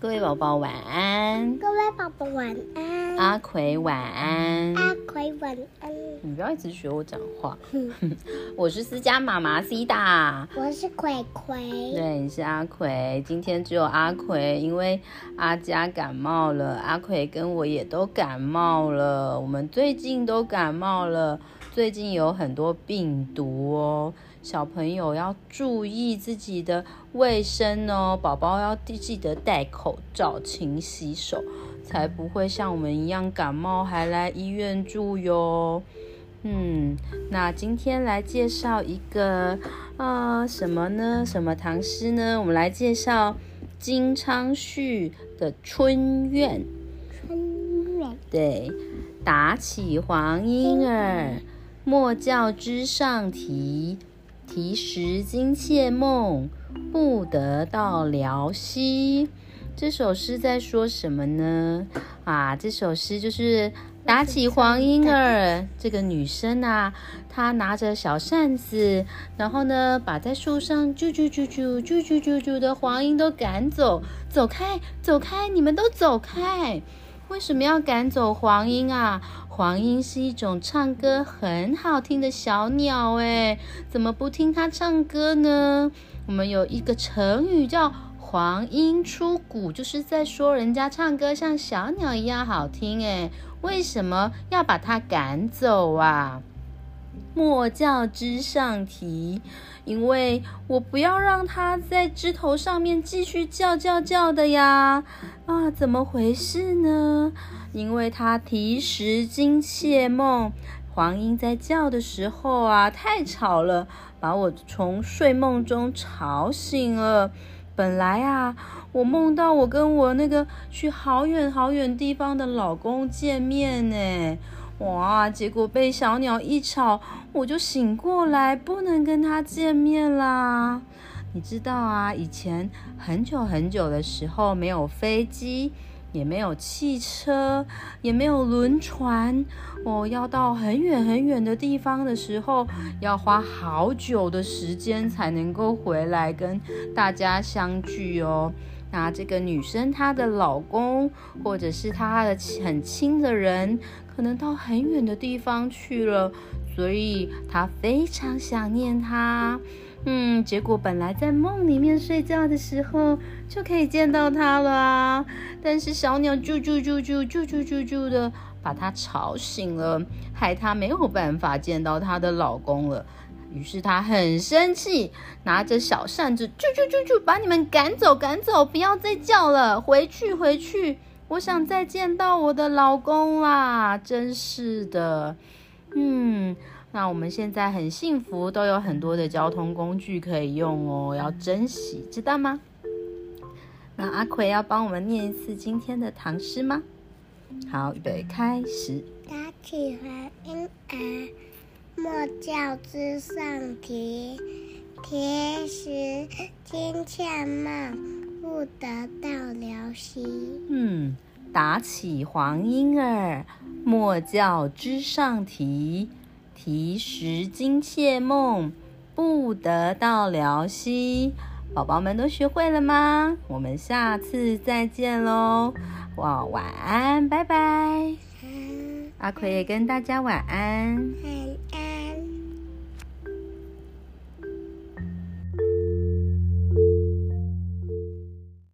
各位宝宝晚安，各位宝宝晚安，阿奎晚安，阿奎晚安。你不要一直学我讲话。我是思佳妈妈 C 大，我是葵葵。对，你是阿奎。今天只有阿奎，因为阿佳感冒了，阿奎跟我也都感冒了。我们最近都感冒了，最近有很多病毒哦。小朋友要注意自己的卫生哦，宝宝要记得戴口罩、勤洗手，才不会像我们一样感冒还来医院住哟。嗯，那今天来介绍一个啊什么呢？什么唐诗呢？我们来介绍金昌绪的《春怨》。春怨。对，打起黄莺儿，莫教枝上啼。啼时惊妾梦，不得到辽西。这首诗在说什么呢？啊，这首诗就是打起黄莺儿。这个女生啊，她拿着小扇子，然后呢，把在树上啾啾啾啾啾啾啾啾的黄莺都赶走。走开，走开，你们都走开！为什么要赶走黄莺啊？黄莺是一种唱歌很好听的小鸟，哎，怎么不听它唱歌呢？我们有一个成语叫“黄莺出谷”，就是在说人家唱歌像小鸟一样好听，哎，为什么要把它赶走啊？莫教枝上啼，因为我不要让它在枝头上面继续叫叫叫的呀！啊，怎么回事呢？因为它啼时惊妾梦，黄莺在叫的时候啊，太吵了，把我从睡梦中吵醒了。本来啊，我梦到我跟我那个去好远好远地方的老公见面呢。哇！结果被小鸟一吵，我就醒过来，不能跟他见面啦。你知道啊，以前很久很久的时候，没有飞机，也没有汽车，也没有轮船。我要到很远很远的地方的时候，要花好久的时间才能够回来跟大家相聚哦。那这个女生她的老公，或者是她的很亲的人。可能到很远的地方去了，所以她非常想念他。嗯，结果本来在梦里面睡觉的时候就可以见到他了啊，但是小鸟啾啾啾啾啾啾啾啾的把他吵醒了，害他没有办法见到她的老公了。于是他很生气，拿着小扇子啾啾啾啾把你们赶走，赶走，不要再叫了，回去，回去。我想再见到我的老公啦！真是的，嗯，那我们现在很幸福，都有很多的交通工具可以用哦，要珍惜，知道吗？那阿奎要帮我们念一次今天的唐诗吗？好，预备，开始。打起黄莺儿，教枝上啼，啼时惊妾梦。不得到辽西。嗯，打起黄莺儿，莫教枝上啼。啼时惊妾梦，不得到辽西。宝宝们都学会了吗？我们下次再见喽！哇，晚安，拜拜。阿奎也跟大家晚安。